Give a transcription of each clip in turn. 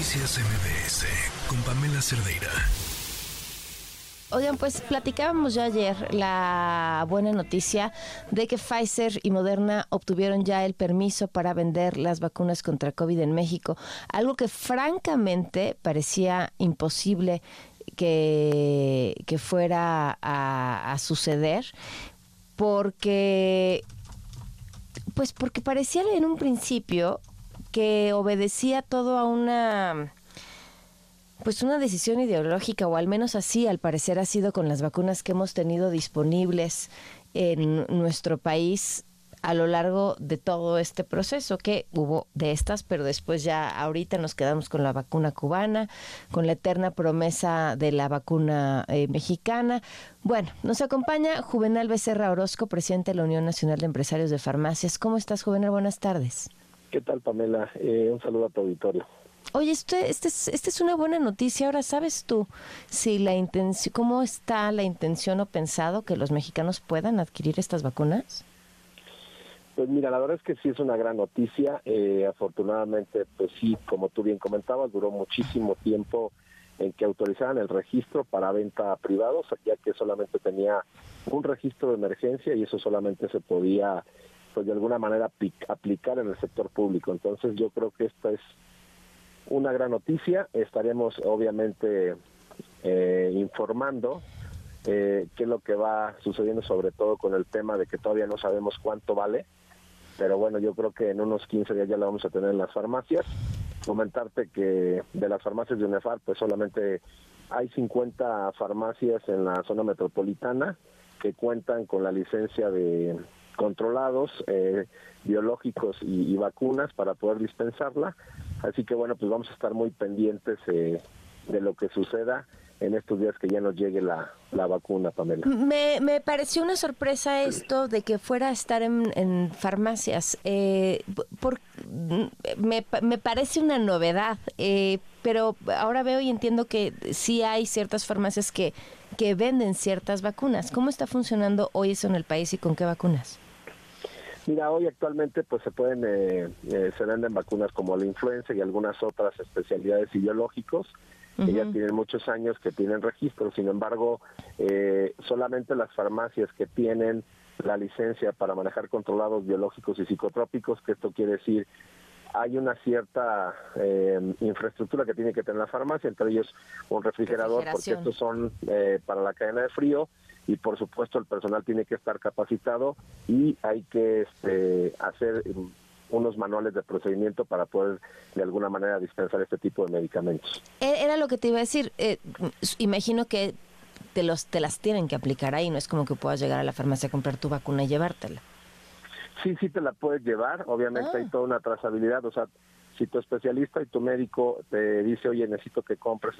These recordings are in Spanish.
Noticias MBS con Pamela Cerdeira. Oigan, pues platicábamos ya ayer la buena noticia de que Pfizer y Moderna obtuvieron ya el permiso para vender las vacunas contra COVID en México, algo que francamente parecía imposible que, fuera a, a suceder, porque pues porque parecía en un principio que obedecía todo a una pues una decisión ideológica, o al menos así al parecer ha sido con las vacunas que hemos tenido disponibles en nuestro país a lo largo de todo este proceso, que hubo de estas, pero después ya ahorita nos quedamos con la vacuna cubana, con la eterna promesa de la vacuna eh, mexicana. Bueno, nos acompaña Juvenal Becerra Orozco, presidente de la Unión Nacional de Empresarios de Farmacias. ¿Cómo estás, Juvenal? Buenas tardes. ¿Qué tal, Pamela? Eh, un saludo a tu auditorio. Oye, este, este, es, este es una buena noticia. Ahora, ¿sabes tú si la intención, cómo está la intención o pensado que los mexicanos puedan adquirir estas vacunas? Pues mira, la verdad es que sí es una gran noticia. Eh, afortunadamente, pues sí, como tú bien comentabas, duró muchísimo tiempo en que autorizaran el registro para venta a privados, ya que solamente tenía un registro de emergencia y eso solamente se podía, pues de alguna manera, aplicar en el sector público. Entonces yo creo que esta es una gran noticia. Estaremos obviamente eh, informando eh, qué es lo que va sucediendo, sobre todo con el tema de que todavía no sabemos cuánto vale. Pero bueno, yo creo que en unos 15 días ya lo vamos a tener en las farmacias. Comentarte que de las farmacias de UNEFAR, pues solamente hay 50 farmacias en la zona metropolitana que cuentan con la licencia de controlados, eh, biológicos y, vacunas para poder dispensarla. Así que bueno, pues vamos a estar muy pendientes eh, de lo que suceda en estos días que ya nos llegue la, la vacuna, Pamela. Me, me pareció una sorpresa esto de que fuera a estar en, farmacias. Eh, por, me, me, parece una novedad, eh, pero ahora veo y entiendo que sí hay ciertas farmacias que, que venden ciertas vacunas. ¿Cómo está funcionando hoy eso en el país y con qué vacunas? Mira, hoy actualmente pues se pueden, eh, eh, se venden vacunas como la influenza y algunas otras especialidades ideológicos que ya tienen muchos años que tienen registro. Sin embargo, eh, solamente las farmacias que tienen la licencia para manejar controlados biológicos y psicotrópicos, que esto quiere decir hay una cierta infraestructura que tiene que tener la farmacia, entre ellos un refrigerador, porque estos son para la cadena de frío, y por supuesto el personal tiene que estar capacitado y hay que este, hacer unos manuales de procedimiento para poder de alguna manera dispensar este tipo de medicamentos. E, era lo que te iba a decir. Eh, imagino que te los te las tienen que aplicar ahí, no es como que puedas llegar a la farmacia a comprar tu vacuna y llevártela. Sí, sí te la puedes llevar, obviamente hay ah. toda una trazabilidad, o sea, si tu especialista y tu médico te dice, oye, necesito que compres,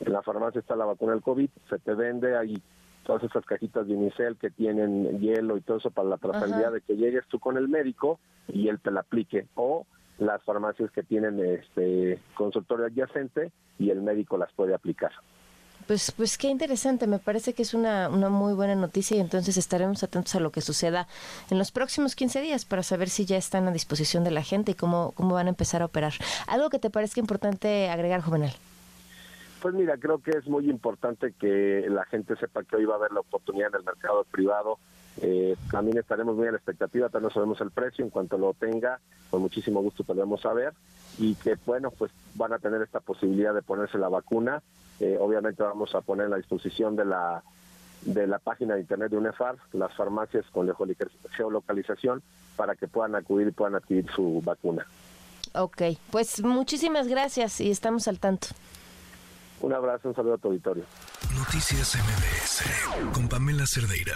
en la farmacia está la vacuna del COVID, se te vende, ahí todas esas cajitas de unicel que tienen hielo y todo eso para la trazabilidad de que llegues tú con el médico y él te la aplique o las farmacias que tienen este consultorio adyacente y el médico las puede aplicar. Pues, pues qué interesante, me parece que es una, una muy buena noticia y entonces estaremos atentos a lo que suceda en los próximos 15 días para saber si ya están a disposición de la gente y cómo, cómo van a empezar a operar. ¿Algo que te parezca importante agregar, Juvenal? Pues mira, creo que es muy importante que la gente sepa que hoy va a haber la oportunidad en el mercado privado. Eh, también estaremos muy a la expectativa, todavía no sabemos el precio, en cuanto lo tenga, con muchísimo gusto podemos saber y que bueno, pues van a tener esta posibilidad de ponerse la vacuna. Eh, obviamente vamos a poner a disposición de la de la página de internet de UNEFAR, las farmacias con geolocalización para que puedan acudir y puedan adquirir su vacuna. Ok, pues muchísimas gracias y estamos al tanto. Un abrazo, un saludo a tu auditorio. Noticias MBS con Pamela Cerdeira.